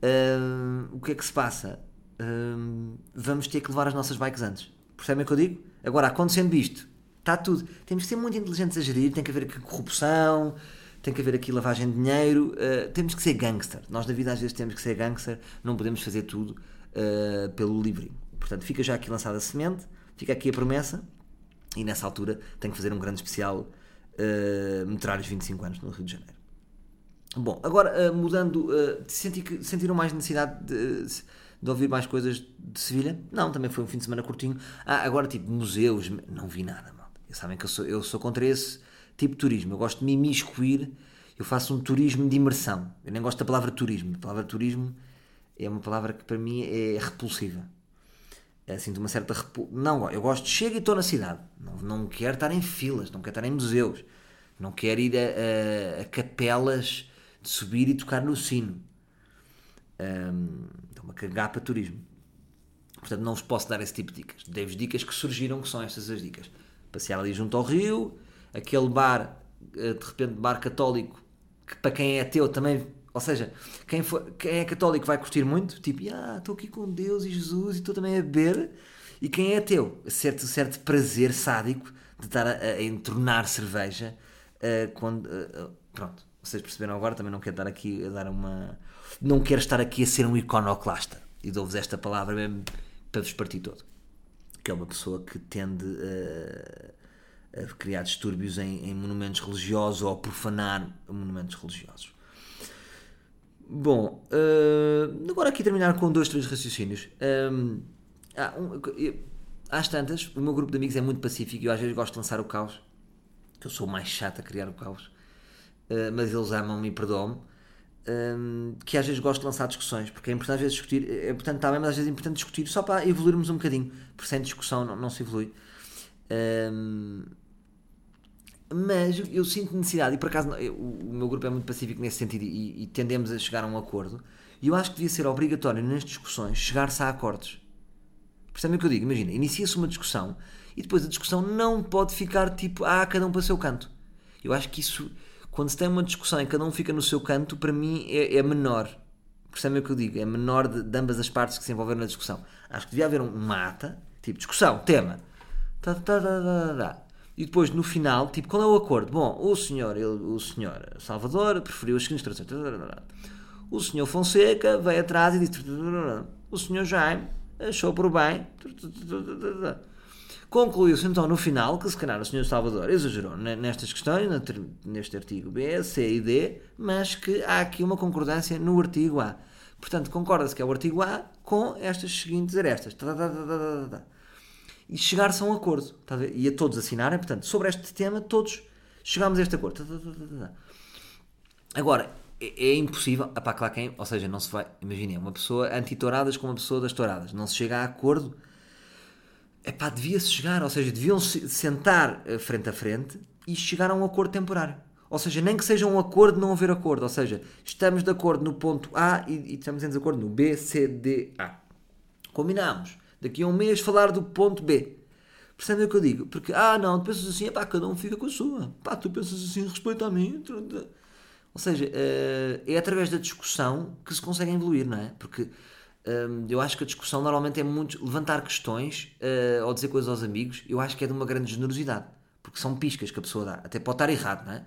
Uh, o que é que se passa? Uh, vamos ter que levar as nossas bikes antes. Percebem o que eu digo? Agora, acontecendo isto, está tudo. Temos que ser muito inteligentes a gerir, tem que haver aqui corrupção, tem que haver aqui lavagem de dinheiro, uh, temos que ser gangster. Nós na vida às vezes temos que ser gangster, não podemos fazer tudo uh, pelo livre. Portanto, fica já aqui lançada a semente, fica aqui a promessa, e nessa altura tenho que fazer um grande especial uh, Meterários 25 anos no Rio de Janeiro. Bom, agora uh, mudando, uh, senti que, sentiram mais necessidade de, de, ouvir mais coisas de Sevilha? Não, também foi um fim de semana curtinho. Ah, agora tipo museus, não vi nada, mal. Sabem que eu sou, eu sou contra esse tipo de turismo. Eu gosto de me imiscuir, eu faço um turismo de imersão. Eu nem gosto da palavra turismo. A palavra turismo é uma palavra que para mim é repulsiva. É assim, de uma certa repul... Não, eu gosto de chego e estou na cidade. Não, não quero estar em filas, não quero estar em museus. Não quero ir a, a, a capelas de subir e tocar no sino. É uma cagar para turismo. Portanto, não vos posso dar esse tipo de dicas. Dei-vos dicas que surgiram, que são estas as dicas. Passear ali junto ao rio, aquele bar, eh, de repente, bar católico, que para quem é ateu também. Ou seja, quem, for, quem é católico vai curtir muito, tipo, ah, estou aqui com Deus e Jesus e estou também a beber. E quem é ateu, certo, certo prazer sádico de estar a, a entornar cerveja uh, quando. Uh, pronto, vocês perceberam agora, também não quero estar aqui a dar uma. Não quero estar aqui a ser um iconoclasta. E dou-vos esta palavra mesmo para vos partir todo. Que é uma pessoa que tende a a criar distúrbios em, em, monumentos religiosos ou a profanar monumentos religiosos. Bom, uh, agora aqui terminar com dois, três raciocínios. Um, há um, às tantas, o meu grupo de amigos é muito pacífico e eu às vezes gosto de lançar o caos, eu sou mais chato a criar o caos, uh, mas eles amam-me e perdoam-me. Um, que às vezes gosto de lançar discussões, porque é importante às vezes discutir, é importante estar bem, mas às vezes é importante discutir só para evoluirmos um bocadinho, porque sem discussão não, não se evolui. Um, mas eu sinto necessidade, e por acaso eu, o meu grupo é muito pacífico nesse sentido e, e, tendemos a chegar a um acordo, e eu acho que devia ser obrigatório nas discussões chegar-se a acordos. Percebem o que eu digo? Imagina, inicia-se uma discussão e depois a discussão não pode ficar tipo, ah, cada um para o seu canto. Eu acho que isso, quando se tem uma discussão e cada um fica no seu canto, para mim é, é menor. Percebem o que eu digo? É menor de, de, ambas as partes que se envolveram na discussão. Acho que devia haver um mata, tipo, discussão, tema. Tá, tá, tá, e depois no final, tipo, qual é o acordo? Bom, o senhor, ele, o senhor Salvador preferiu as seguintes traduções. O senhor Fonseca veio atrás e disse: O senhor Jaime achou por bem. Concluiu-se então no final que se calhar o senhor Salvador exagerou nestas questões, neste artigo B, C e D, mas que há aqui uma concordância no artigo A. Portanto, concorda-se que é o artigo A com estas seguintes arestas e chegar-se a um acordo. Tá a e a todos assinarem, portanto, sobre este tema, todos chegámos a este acordo. Tá, tá, Agora, é, é impossível. Epá, claro quem, ou seja, não se vai. Imaginem, uma pessoa anti-touradas com uma pessoa das touradas. Não se chega a acordo. Epá, devia-se chegar, ou seja, deviam -se sentar eh, frente a frente e chegar a um acordo temporário. Ou seja, nem que seja um acordo, não haver acordo. Ou seja, estamos de acordo no ponto A e, e estamos em desacordo no B, C, D, A. Combinamos daqui a um mês falar do ponto B. Percebem o que eu digo? Porque, ah, não, tu pensas assim, pá, cada um fica com a sua. Pá, tu pensas assim, respeita a mim. Ou seja, eh, é através da discussão que se consegue evoluir, não é? Porque ehm, eu acho que a discussão normalmente é muito levantar questões eh, ou dizer coisas aos amigos. Eu acho que é de uma grande generosidade. Porque são piscas que a pessoa dá. Até pode estar errado, não é?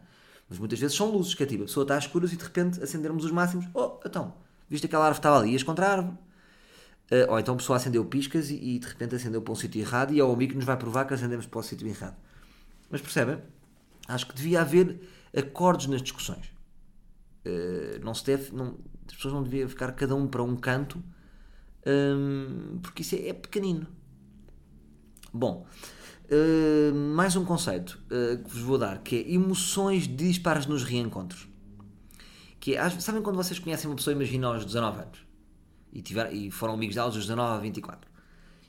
Mas muitas vezes são luzes, que é tipo, a pessoa está às escuras e de repente acendermos os máximos. Oh, então, viste aquela árvore que estava ali, ias contra a árvore ou então a pessoa acendeu piscas e, e, de repente acendeu para um sítio errado e é o amigo que nos vai provar que acendemos para o sítio errado. Mas percebem? Acho que devia haver acordos nas discussões. Uh, não se deve. Não, as pessoas não deviam ficar cada um para um canto um, porque isso é, é, pequenino. Bom, uh, mais um conceito que vos vou dar que é emoções dispares nos reencontros. Que é, sabem quando vocês conhecem uma pessoa, imagina aos 19 anos e, tiver, e foram amigos delas dos 19 a 24.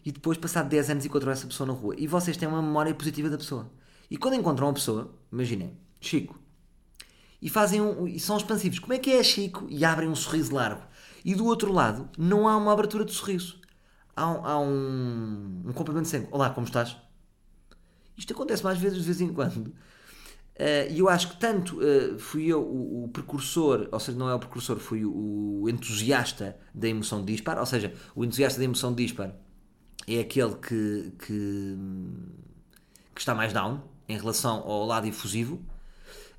E depois, passado 10 anos, encontram essa pessoa na rua. E vocês têm uma memória positiva da pessoa. E quando encontram uma pessoa, imaginem, Chico, e fazem um, e são expansivos. Como é que é Chico? E abrem um sorriso largo. E do outro lado, não há uma abertura de sorriso. há, um- há um, um cumprimento sempre. Olá, como estás? Isto acontece mais vezes de vez em quando. Eh, E eu acho que tanto eh, fui eu o, o precursor, ou seja, não é o precursor, fui o, entusiasta da emoção dispar, ou seja, o entusiasta da emoção dispar é aquele que, que, que está mais down em relação ao lado efusivo,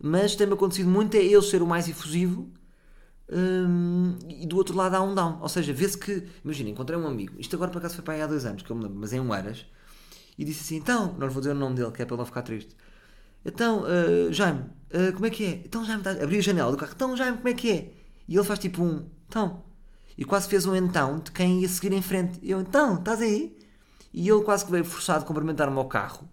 mas tem-me acontecido muito é eu ser o mais efusivo hum, e do outro lado há um down. Ou seja, vê-se que, imagina, encontrei um amigo, isto agora por acaso foi para aí há dois anos, que eu me lembro, mas é um Aras, e disse assim: então, não lhe vou dizer o nome dele, que é para ele não ficar triste. Então, ah, Jaime, ah, como é que é? Então, Jaime, tá... abri a janela do carro, então, Jaime, como é que é? E ele faz tipo um, então, e quase fez um então de quem ia seguir em frente. Eu, então, estás aí? E ele quase que veio forçado a cumprimentar-me ao carro.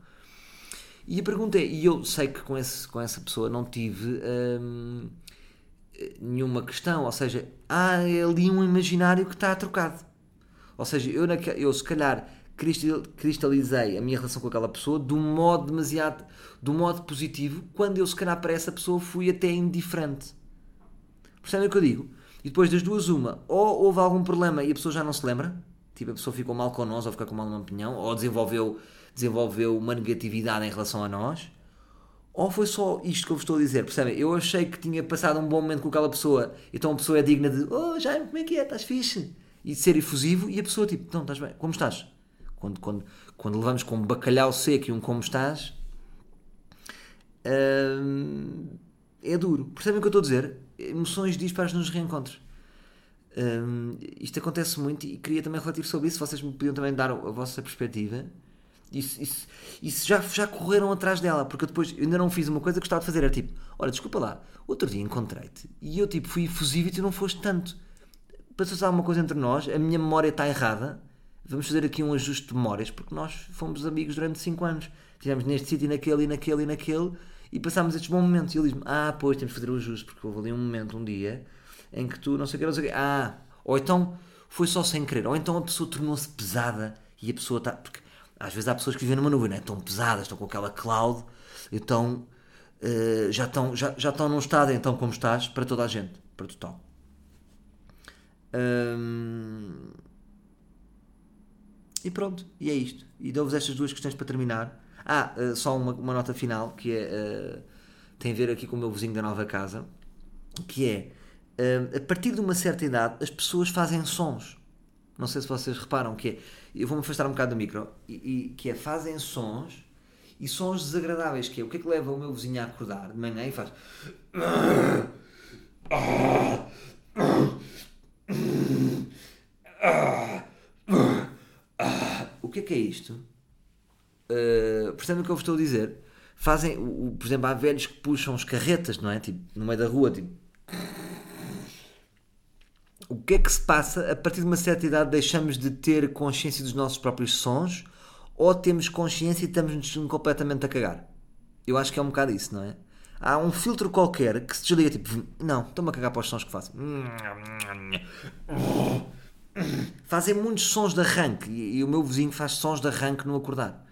E a pergunta é, e eu sei que com, esse, com essa pessoa não tive hum, nenhuma questão, ou seja, há ali um imaginário que está trocado. Ou seja, eu, naque- eu se calhar cristalizei a minha relação com aquela pessoa de um modo demasiado, de um modo positivo, quando eu se calhar para essa pessoa fui até indiferente. Percebem o que eu digo? E depois das duas, uma, ou houve algum problema e a pessoa já não se lembra, tipo a pessoa ficou mal com nós ou ficou com mal numa opinião, ou desenvolveu, desenvolveu uma negatividade em relação a nós, ou foi só isto que eu vos estou a dizer, percebem? Eu achei que tinha passado um bom momento com aquela pessoa, então a pessoa é digna de, oh Jaime, como é que é? Estás fixe? E ser efusivo, e a pessoa tipo, então, estás bem? Como estás? Quando, quando, quando levamos com um bacalhau seco e um como estás, hum, é duro. Percebem o que eu estou a dizer? Emoções dispares nos reencontros. Hum, isto acontece muito e queria também refletir sobre isso. Vocês me podiam também dar a vossa perspectiva. Se- e se já, já correram atrás dela, porque eu depois eu ainda não fiz uma coisa que gostava de fazer. Era tipo: Olha, desculpa lá, outro dia encontrei-te e eu tipo fui efusivo e tu não foste tanto. Passou-se alguma coisa entre nós, a minha memória está errada. Vamos fazer aqui um ajuste de memórias, porque nós fomos amigos durante 5 anos. Estivemos neste sítio, e naquele, e naquele, e naquele, e passámos estes bons momentos. E ele diz-me: Ah, pois, temos de fazer o ajuste, porque houve ali um momento, um dia, em que tu não sei o que, não sei o que. Ah, ou então foi só sem querer, ou então a pessoa tornou-se pesada e a pessoa está. Porque às vezes há pessoas que vivem numa nuvem, não é? Estão pesadas, estão com aquela cloud, então eh, já, estão, já, já estão num estado, então, como estás, para toda a gente, para total. Hum, e pronto, e é isto. E dou-vos estas duas questões para terminar. Ah, eh, só uma, uma nota final que é, eh, tem a ver aqui com o meu vizinho da nova casa, que é eh, a partir de uma certa idade as pessoas fazem sons. Não sei se vocês reparam que é. Eu vou-me afastar um bocado do micro, e, e- que é fazem sons e sons desagradáveis, que é o que é que leva o meu vizinho a acordar de manhã e faz. Que é que é isto? Uh, percebem o que eu vos estou a dizer? Fazem, o, o- por exemplo, há velhos que puxam os carretas, não é? Tipo, no meio da rua, tipo. O que é que se passa? A partir de uma certa idade deixamos de ter consciência dos nossos próprios sons ou temos consciência e estamos-nos completamente a cagar? Eu acho que é um bocado isso, não é? Há um filtro qualquer que se desliga, tipo, não, estou-me a cagar para os sons que faço. Fazem muitos sons de arranque e, e o meu vizinho faz sons de arranque no acordar.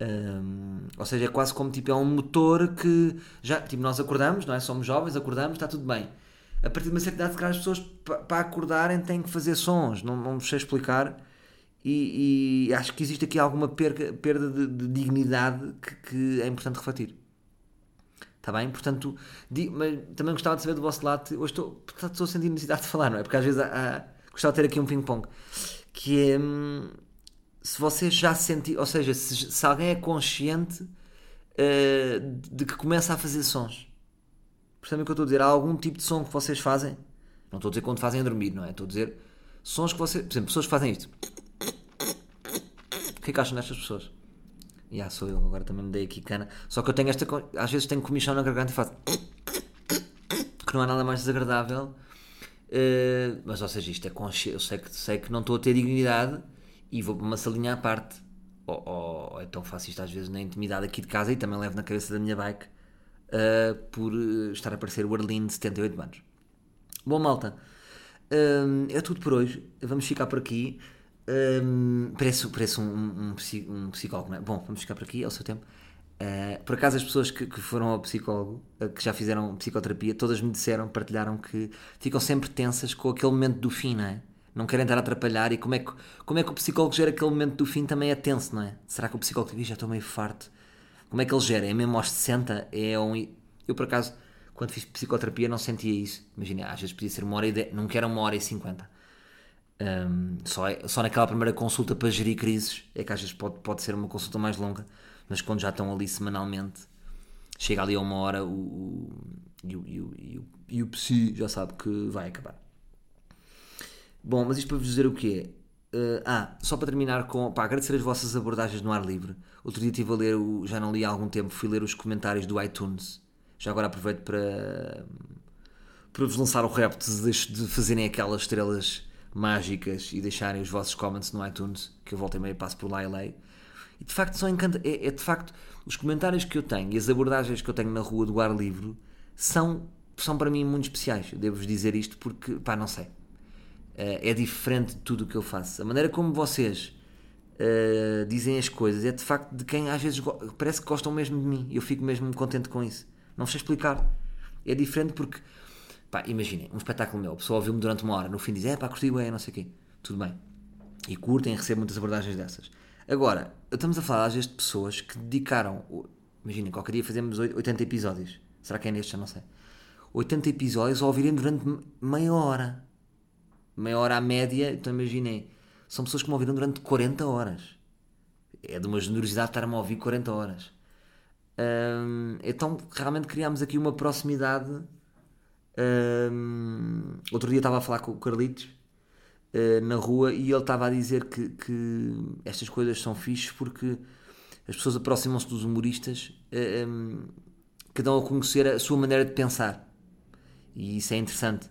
Hum, ou seja, é quase como tipo, é um motor que já, tipo, nós acordamos, não é? Somos jovens, acordamos, está tudo bem. A partir de uma certa idade, as pessoas pa- para acordarem têm que fazer sons, não, não sei explicar. E, e acho que existe aqui alguma perca, perda de, de dignidade que, que é importante refletir. Está bem? Portanto, di- mas também gostava de saber do vosso lado. Hoje estou, estou a sentir necessidade de falar, não é? Porque às vezes há, há- gostava de ter aqui um ping-pong. Que é. hum, se vocês já sentiram. Ou seja, se, se alguém é consciente eh, de que começa a fazer sons. Percebem o que eu estou a dizer? Há algum tipo de som que vocês fazem? Não estou a dizer quando fazem a dormir, não é? Estou a dizer sons que vocês. Por exemplo, pessoas que fazem isto. O que é que acham destas pessoas? Já sou eu, agora também me dei aqui cana. Só que eu tenho esta. Às vezes tenho comichão na garganta e faço. <coughs> Que não há nada mais desagradável. Eh, mas, ou seja, isto é consci... Eu sei que, sei que não estou a ter dignidade e vou para uma salinha à parte. Ou, ou, ou faço isto às vezes na intimidade aqui de casa e também levo na cabeça da minha bike eh, por eh, estar a parecer o Arlindo de 78 anos. Bom, malta, hum, é tudo por hoje. Vamos ficar por aqui. Hum, parece parece um, um, um um psicólogo, não é? Bom, vamos ficar por aqui, é o seu tempo. Uh, por acaso, as pessoas que, que foram ao psicólogo, uh, que já fizeram psicoterapia, todas me disseram, partilharam que ficam sempre tensas com aquele momento do fim, não é? não querem estar a atrapalhar e como é que, como é que o psicólogo gera aquele momento do fim também é tenso, não é? Será que o psicólogo diz, já estou meio farto? Como é que ele gera? É mesmo aos 60? É um... Eu, por acaso, quando fiz psicoterapia não sentia isso. Imagina, às vezes podia ser uma hora e dez, nunca era uma hora e cinquenta. Um, só, é, só naquela primeira consulta para gerir crises é que às vezes pode, pode ser uma consulta mais longa, mas quando já estão ali semanalmente, chega ali a uma hora o, o, e, o, e, o, e, o, e o psi já sabe que vai acabar. Bom, mas isto para vos dizer o quê? Uh, ah, só para terminar com. Pá, agradecer as vossas abordagens no ar livre. Outro dia estive a ler, o, já não li há algum tempo, fui ler os comentários do iTunes. Já agora aproveito para. para vos lançar o repto de, de fazerem aquelas estrelas mágicas e deixarem os vossos comments no iTunes, que eu volto e meio passo por lá e leio. E de facto são encanta é, é, de facto os comentários que eu tenho e as abordagens que eu tenho na rua do ar livre são, são para mim muito especiais. Eu devo-vos dizer isto porque, pá, não sei. Uh, é diferente de tudo o que eu faço. A maneira como vocês uh, dizem as coisas é de facto de quem às vezes parece que gostam mesmo de mim. Eu fico mesmo contente com isso. Não sei explicar. É diferente porque Pá, imaginem, um espetáculo meu, a pessoa ouviu-me durante uma hora, no fim diz, é pá, curti bem, não sei o quê. Tudo bem. E curtem, recebo muitas abordagens dessas. Agora, estamos a falar às vezes de pessoas que dedicaram, imaginem, qualquer dia fazemos 80 episódios. Será que é neste? Já não sei. 80 episódios a ouvirem durante meia hora. Meia hora à média, então imaginem, são pessoas que me ouviram durante 40 horas. É de uma generosidade estar-me a ouvir 40 horas. Hum, então, realmente criámos aqui uma proximidade um, outro dia estava a falar com o Carlitos uh, na rua e ele estava a dizer que, que estas coisas são fixes porque as pessoas aproximam-se dos humoristas uh, um, que dão a conhecer a sua maneira de pensar. E isso é interessante.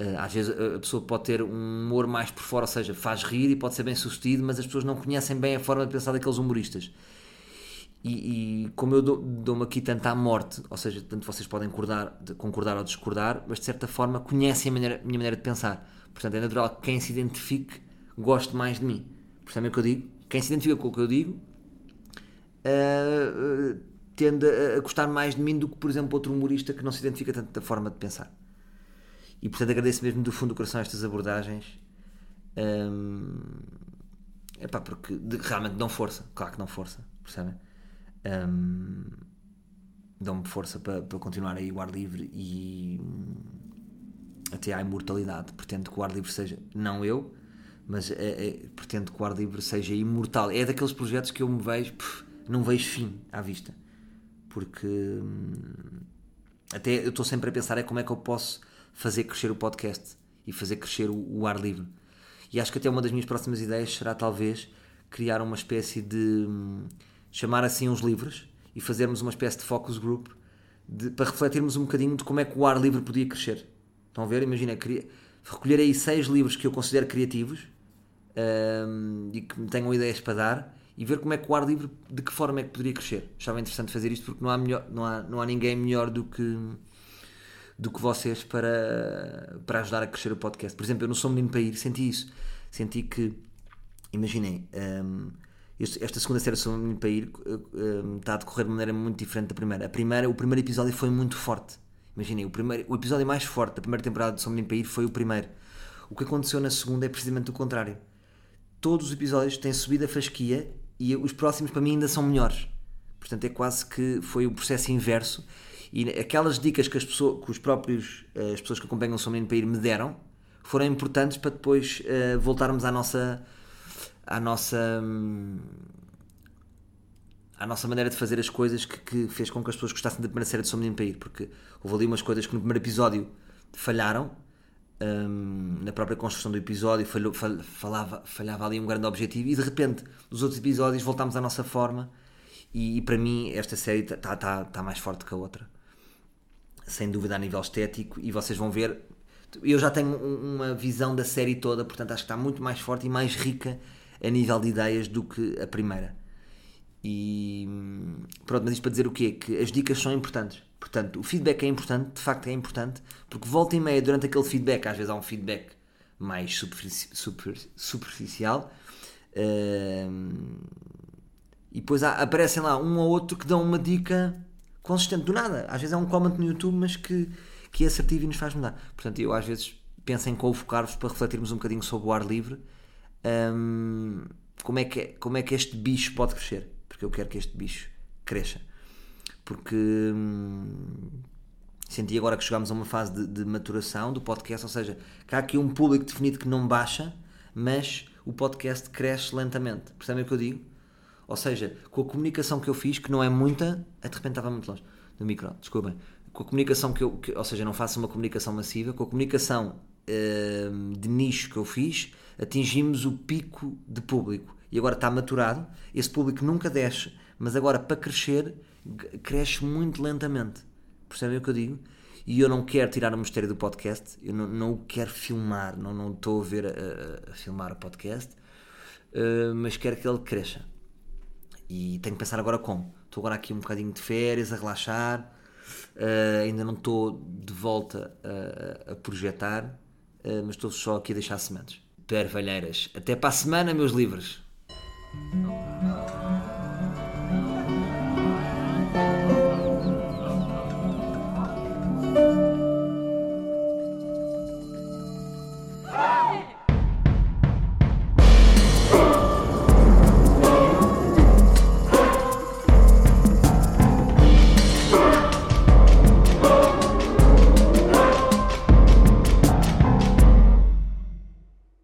Uh, às vezes a pessoa pode ter um humor mais por fora, ou seja, faz rir e pode ser bem sucedido, mas as pessoas não conhecem bem a forma de pensar daqueles humoristas. E, e, como eu dou-me dou aqui tanto à morte, ou seja, tanto vocês podem concordar, concordar ou discordar, mas de certa forma conhecem a maneira, minha maneira de pensar. Portanto, é natural que quem se identifique goste mais de mim. Percebem o que eu digo? Quem se identifica com o que eu digo uh, tende a, gostar mais de mim do que, por exemplo, outro humorista que não se identifica tanto da forma de pensar. E portanto agradeço mesmo do fundo do coração estas abordagens. Um, epá, porque de, realmente dão força, claro que dão força, percebem? Um, dão-me força para, para continuar aí o ar livre e até à imortalidade. Pretendo que o ar livre seja, não eu, mas é, é, pretendo que o ar livre seja imortal. É daqueles projetos que eu me vejo, pff, não vejo fim à vista. Porque hum, até eu estou sempre a pensar é como é que eu posso fazer crescer o podcast e fazer crescer o, o ar livre. E acho que até uma das minhas próximas ideias será talvez criar uma espécie de hum, chamar assim uns livros e fazermos uma espécie de focus group de, para refletirmos um bocadinho de como é que o ar livre podia crescer. Estão a ver? Imagina, recolher aí seis livros que eu considero criativos um, e que me tenham ideias para dar e ver como é que o ar livre, de que forma é que poderia crescer. Achava interessante fazer isto porque não há, melhor, não há, não há ninguém melhor do que do que vocês para, para ajudar a crescer o podcast. Por exemplo, eu não sou menino para ir, senti isso. Senti que, imaginem, um, esta segunda série sobre o Menino para ir está a decorrer de maneira muito diferente da primeira. A primeira, o primeiro episódio foi muito forte. Imaginem, o, primeiro, o episódio mais forte da primeira temporada de São Menino para ir foi o primeiro. O que aconteceu na segunda é precisamente o contrário. Todos os episódios têm subido a fasquia e os próximos para mim ainda são melhores. Portanto, é quase que foi o processo inverso. E aquelas dicas que, as pessoas, que os próprios, eh, as pessoas que acompanham o São Menino para ir me deram foram importantes para depois uh, voltarmos à nossa à nossa à nossa maneira de fazer as coisas que, que, fez com que as pessoas gostassem da primeira série de Sou Menino para Ir, porque houve ali umas coisas que no primeiro episódio falharam um, na própria construção do episódio, falhou, falava, falhava ali um grande objetivo e de repente nos outros episódios voltámos à nossa forma e, e para mim esta série está tá, tá mais forte que a outra. Sem dúvida a nível estético e vocês vão ver eu já tenho uma visão da série toda, portanto acho que está muito mais forte e mais rica a nível de ideias do que a primeira. E pronto, mas isto para dizer o quê? Que as dicas são importantes. Portanto, o feedback é importante, de facto é importante, porque volta e meia, durante aquele feedback, às vezes há um feedback mais superfici super, superficial, uh, e depois há, aparecem lá um ou outro que dão uma dica consistente do nada. Às vezes é um comment no YouTube, mas que, que é assertivo e nos faz mudar. Portanto, eu às vezes penso em convocar-vos para refletirmos um bocadinho sobre o ar livre. Hum, como, é que, como é que este bicho pode crescer? Porque eu quero que este bicho cresça. Porque hum, senti agora que chegámos a uma fase de, de, maturação do podcast, ou seja, que há aqui um público definido que não baixa, mas o podcast cresce lentamente. Percebem o que eu digo? Ou seja, com a comunicação que eu fiz, que não é muita, de repente estava muito longe do micro, desculpem. Com a comunicação que eu, que, ou seja, não faço uma comunicação massiva, com a comunicação uh, de nicho que eu fiz, atingimos o pico de público. E agora está maturado, esse público nunca desce, mas agora para crescer, cresce muito lentamente. Percebem o que eu digo? E eu não quero tirar o mistério do podcast, eu não, não quero filmar, não, não estou a ver a, a filmar o podcast, uh, mas quero que ele cresça. E tenho que pensar agora como. Estou agora aqui um bocadinho de férias, a relaxar, uh, ainda não estou de volta a, a projetar, uh, mas estou só aqui a deixar sementes. Pervalheiras. Até para a semana, meus livros.